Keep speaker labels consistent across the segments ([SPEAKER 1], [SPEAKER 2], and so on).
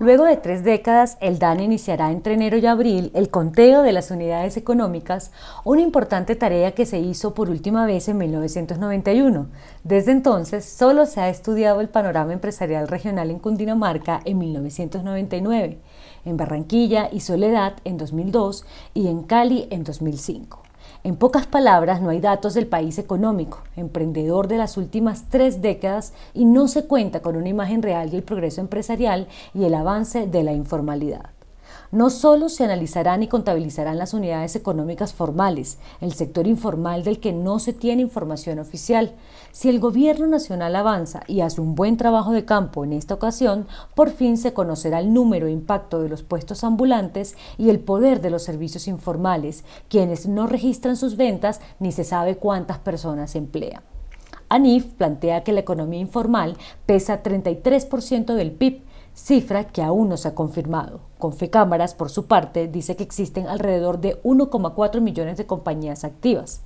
[SPEAKER 1] Luego de tres décadas, el DANE iniciará entre enero y abril el conteo de las unidades económicas, una importante tarea que se hizo por última vez en 1991. Desde entonces, solo se ha estudiado el panorama empresarial regional en Cundinamarca en 1999, en Barranquilla y Soledad en 2002 y en Cali en 2005. En pocas palabras, no hay datos del país económico, emprendedor de las últimas tres décadas y no se cuenta con una imagen real del progreso empresarial y el avance de la informalidad. No solo se analizarán y contabilizarán las unidades económicas formales, el sector informal del que no se tiene información oficial. Si el gobierno nacional avanza y hace un buen trabajo de campo en esta ocasión, por fin se conocerá el número e impacto de los puestos ambulantes y el poder de los servicios informales, quienes no registran sus ventas ni se sabe cuántas personas emplean. ANIF plantea que la economía informal pesa 33% del PIB, cifra que aún no se ha confirmado. Confecámaras, por su parte, dice que existen alrededor de 1,4 millones de compañías activas.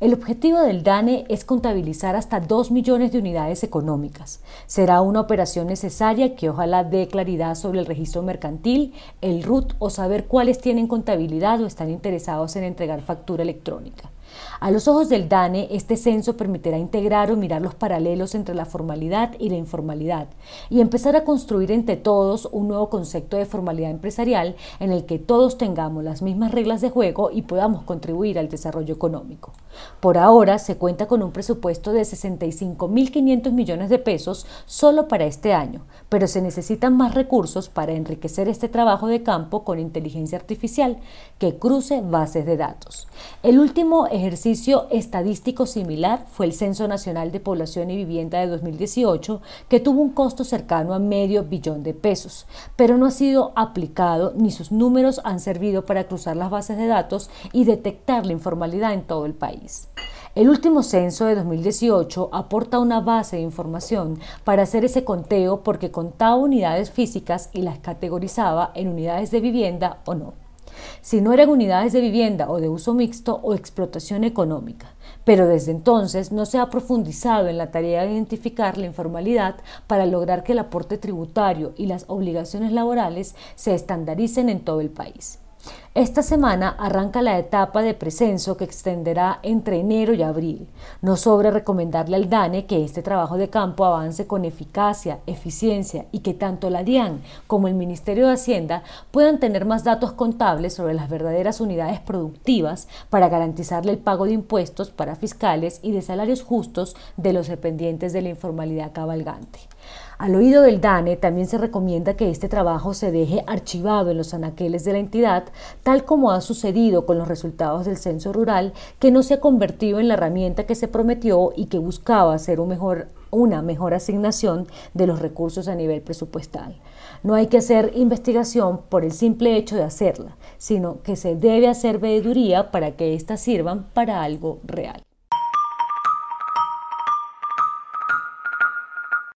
[SPEAKER 1] El objetivo del DANE es contabilizar hasta 2 millones de unidades económicas. Será una operación necesaria que ojalá dé claridad sobre el registro mercantil, el RUT o saber cuáles tienen contabilidad o están interesados en entregar factura electrónica. A los ojos del DANE, este censo permitirá integrar o mirar los paralelos entre la formalidad y la informalidad y empezar a construir entre todos un nuevo concepto de formalidad empresarial en el que todos tengamos las mismas reglas de juego y podamos contribuir al desarrollo económico. Por ahora se cuenta con un presupuesto de 65.500 millones de pesos solo para este año, pero se necesitan más recursos para enriquecer este trabajo de campo con inteligencia artificial que cruce bases de datos. El último ejercicio estadístico similar fue el Censo Nacional de Población y Vivienda de 2018, que tuvo un costo cercano a medio billón de pesos, pero no ha sido aplicado ni sus números han servido para cruzar las bases de datos y detectar la informalidad en todo el país. El último censo de 2018 aporta una base de información para hacer ese conteo porque contaba unidades físicas y las categorizaba en unidades de vivienda o no si no eran unidades de vivienda o de uso mixto o explotación económica. Pero desde entonces no se ha profundizado en la tarea de identificar la informalidad para lograr que el aporte tributario y las obligaciones laborales se estandaricen en todo el país. Esta semana arranca la etapa de precenso que extenderá entre enero y abril. No sobra recomendarle al DANE que este trabajo de campo avance con eficacia, eficiencia y que tanto la DIAN como el Ministerio de Hacienda puedan tener más datos contables sobre las verdaderas unidades productivas para garantizarle el pago de impuestos para fiscales y de salarios justos de los dependientes de la informalidad cabalgante. Al oído del DANE también se recomienda que este trabajo se deje archivado en los anaqueles de la entidad, tal como ha sucedido con los resultados del censo rural, que no se ha convertido en la herramienta que se prometió y que buscaba hacer un mejor, una mejor asignación de los recursos a nivel presupuestal. No hay que hacer investigación por el simple hecho de hacerla, sino que se debe hacer veeduría para que éstas sirvan para algo real.